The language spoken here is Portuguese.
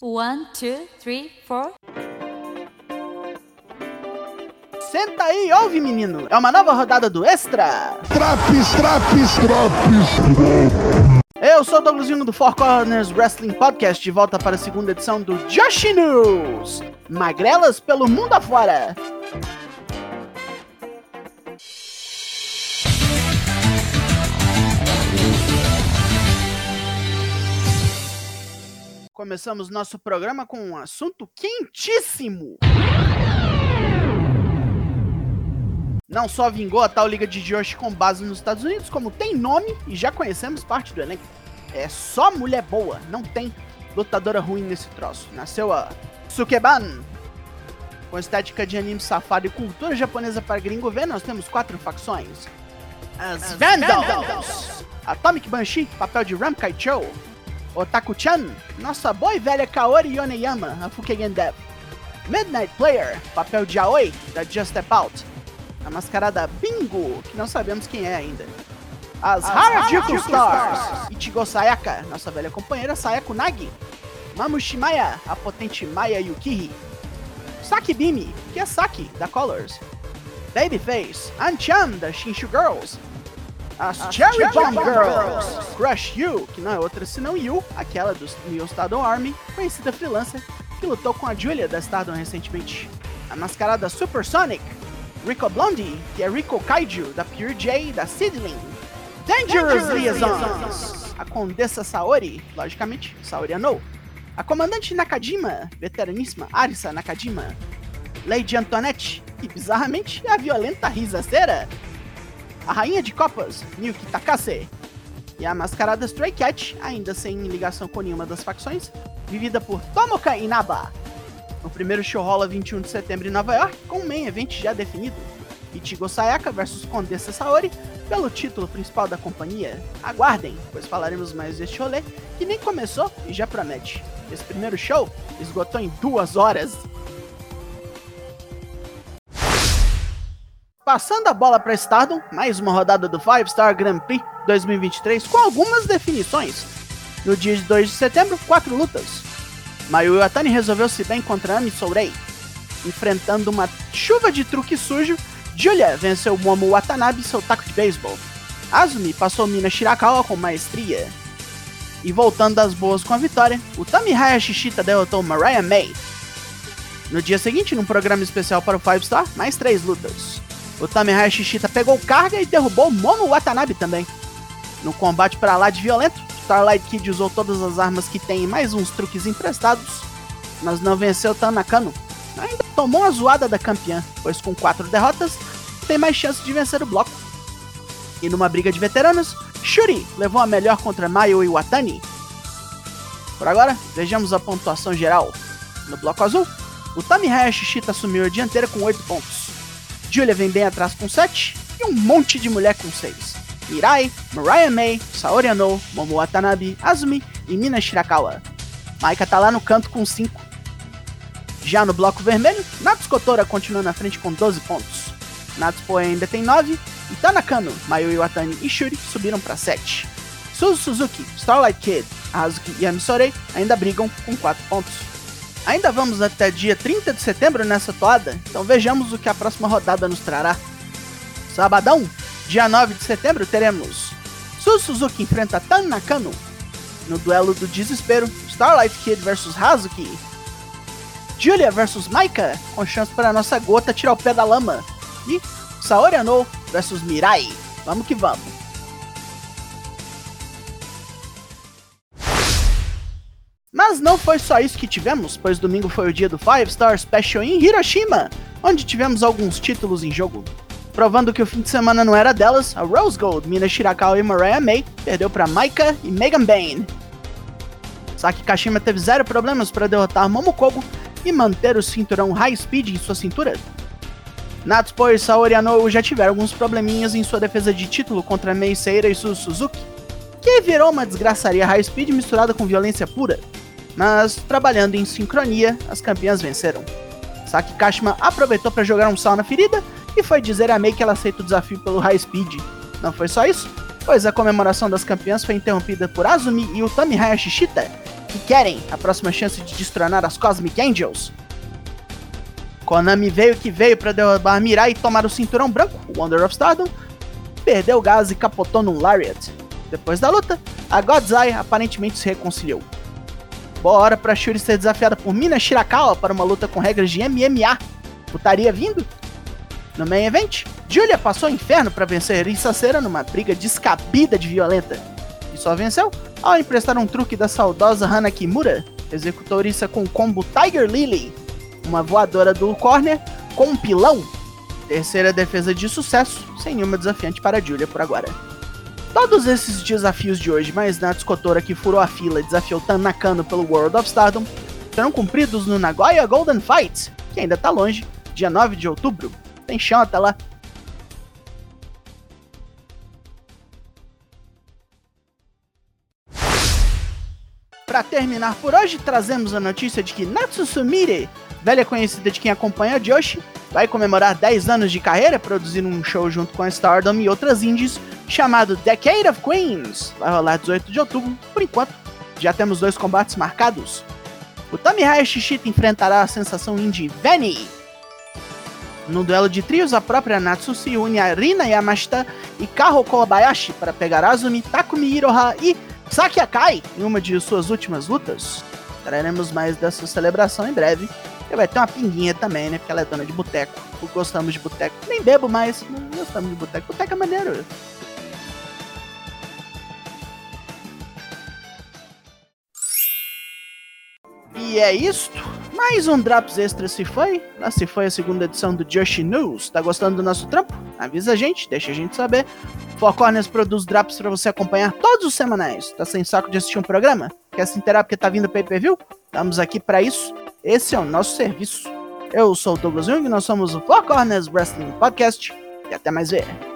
One, two, three, four. Senta aí e ouve, menino. É uma nova rodada do Extra. Traps, traps, traps. Eu sou o Douglasinho do Four Corners Wrestling Podcast, de volta para a segunda edição do Josh News. Magrelas pelo mundo afora. Começamos nosso programa com um assunto quentíssimo. Não só vingou a tal Liga de Josh com base nos Estados Unidos, como tem nome e já conhecemos parte do elenco. É só mulher boa, não tem lutadora ruim nesse troço. Nasceu a Sukeban. Com estética de anime safado e cultura japonesa para gringo ver, nós temos quatro facções. As Vandals, Atomic Banshee, papel de Ramkai Cho, Otaku-chan, nossa boa e velha Kaori Yoneyama, a Fukigen Dev. Midnight Player, papel de Aoi, da Just Step Out. A mascarada Bingo, que não sabemos quem é ainda. As, As Harajuku Stars, Ichigo Sayaka, nossa velha companheira Sayako Nagi. Mamushimaya, a potente Maya Yukiri. Saki Bimi, que é Saki, da Colors. Babyface, Anchan, da Shinshu Girls. As, As Cherry, Cherry Bomb, Bomb Girls. Girls. Crush You, que não é outra senão Yu, aquela do New Stardom Army, conhecida freelancer, que lutou com a Julia da Stardom recentemente. A mascarada Supersonic. Rico Blondie, que é Rico Kaiju, da Pure J da Seedling. Dangerous, Dangerous Liaisons. A Condessa Saori, logicamente, Saori Anou. A Comandante Nakajima, veteraníssima Arisa Nakajima. Lady Antoinette, e bizarramente é a violenta Risaceira a Rainha de Copas, Miyuki Takase, e a mascarada Stray Cat, ainda sem ligação com nenhuma das facções, vivida por Tomoka Inaba. O primeiro show rola 21 de setembro em Nova York, com um main event já definido. Ichigo Sayaka versus Condessa Saori, pelo título principal da companhia. Aguardem, pois falaremos mais deste rolê, que nem começou e já promete. Esse primeiro show esgotou em duas horas. Passando a bola para Stardom, mais uma rodada do Five Star Grand Prix 2023 com algumas definições. No dia de 2 de setembro, quatro lutas. Mayu Iwatani resolveu se bem contra Ami Sourei. Enfrentando uma chuva de truque sujo, Julia venceu Momo Watanabe seu taco de beisebol. Azumi passou Mina Shirakawa com maestria. E voltando das boas com a vitória, o Tami Hayashishita derrotou Mariah May. No dia seguinte, num programa especial para o Five Star, mais três lutas. O Tamehara Shishita pegou carga e derrubou Momo Watanabe também. No combate para lá de violento, Starlight Kid usou todas as armas que tem e mais uns truques emprestados, mas não venceu Tanakano. Ainda tomou a zoada da campeã, pois com quatro derrotas, tem mais chance de vencer o bloco. E numa briga de veteranos, Shuri levou a melhor contra Mayu e Watani. Por agora, vejamos a pontuação geral. No bloco azul, o Tamihaya Shishita assumiu a dianteira com 8 pontos. Julia vem bem atrás com 7 e um monte de mulher com 6. Mirai, Mariah May, Saori Anou, Momo Watanabe, Azumi e Mina Shirakawa. Maika tá lá no canto com 5. Já no bloco vermelho, Natsu Kotora continua na frente com 12 pontos. Natsupo ainda tem 9 e Tanakano, Mayu Iwatani e Shuri subiram para 7. Suzu Suzuki, Starlight Kid, Hazuki e Amisorei ainda brigam com 4 pontos. Ainda vamos até dia 30 de setembro nessa toada, então vejamos o que a próxima rodada nos trará. Sabadão, dia 9 de setembro, teremos Su Suzuki enfrenta Tan Nakano. No duelo do desespero, Starlight Kid vs Hazuki. Julia vs Maika, com chance para nossa gota tirar o pé da lama. E Saori Anou vs Mirai. Vamos que vamos. Mas não foi só isso que tivemos, pois domingo foi o dia do Five Star Special em Hiroshima, onde tivemos alguns títulos em jogo. Provando que o fim de semana não era delas, a Rose Gold, Mina Shirakawa e Mariah May perdeu para Maika e Megan Bane. Saki Kashima teve zero problemas para derrotar Momokogo e manter o cinturão High Speed em sua cintura. Natsupo e Saori Anou já tiveram alguns probleminhas em sua defesa de título contra Mei Seira e Suzu Suzuki, que virou uma desgraçaria High Speed misturada com violência pura mas trabalhando em sincronia, as campeãs venceram. Saki Kashima aproveitou para jogar um sal na ferida e foi dizer a Mei que ela aceita o desafio pelo High Speed. Não foi só isso, pois a comemoração das campeãs foi interrompida por Azumi e Utami Hayashishita, que querem a próxima chance de destronar as Cosmic Angels. Konami veio que veio para derrubar Mirai e tomar o cinturão branco, o Wonder of Stardom, perdeu o gás e capotou num Lariat. Depois da luta, a Eye aparentemente se reconciliou. Boa hora para Shuri ser desafiada por Mina Shirakawa para uma luta com regras de MMA. Putaria vindo? No main event, Julia passou o inferno para vencer Risa Cera numa briga descabida de violenta. E só venceu ao emprestar um truque da saudosa Hana Kimura, executou Risa com o combo Tiger Lily, uma voadora do corner com um pilão. Terceira defesa de sucesso, sem nenhuma desafiante para Julia por agora. Todos esses desafios de hoje, mais Natsu Kotora que furou a fila e desafiou Tan Nakano pelo World of Stardom, serão cumpridos no Nagoya Golden Fight, que ainda tá longe, dia 9 de outubro. Tem chão até lá. Para terminar por hoje, trazemos a notícia de que Natsu Sumire, velha conhecida de quem acompanha Joshi, vai comemorar 10 anos de carreira produzindo um show junto com a Stardom e outras indies chamado Decade of Queens. Vai rolar 18 de outubro. Por enquanto, já temos dois combates marcados. O Tamihaya Shishita enfrentará a sensação indie Veni. No duelo de trios, a própria Natsu se une a Rina Yamashita e Kaho Kobayashi para pegar Azumi, Takumi Iroha e Saki Akai em uma de suas últimas lutas. Traremos mais dessa celebração em breve. E vai ter uma pinguinha também, né? Porque ela é dona de boteco. Gostamos de boteco. Nem bebo mais, mas gostamos de boteco. Boteco é maneiro. E é isto. Mais um Drops Extra se foi. Lá se foi a segunda edição do Joshi News. Tá gostando do nosso trampo? Avisa a gente, deixa a gente saber. Four Corners produz Drops para você acompanhar todos os semanais. Tá sem saco de assistir um programa? Quer se inteirar porque tá vindo pay per view? Estamos aqui para isso. Esse é o nosso serviço. Eu sou o Douglas Jung, nós somos o Four Wrestling Podcast. E até mais ver.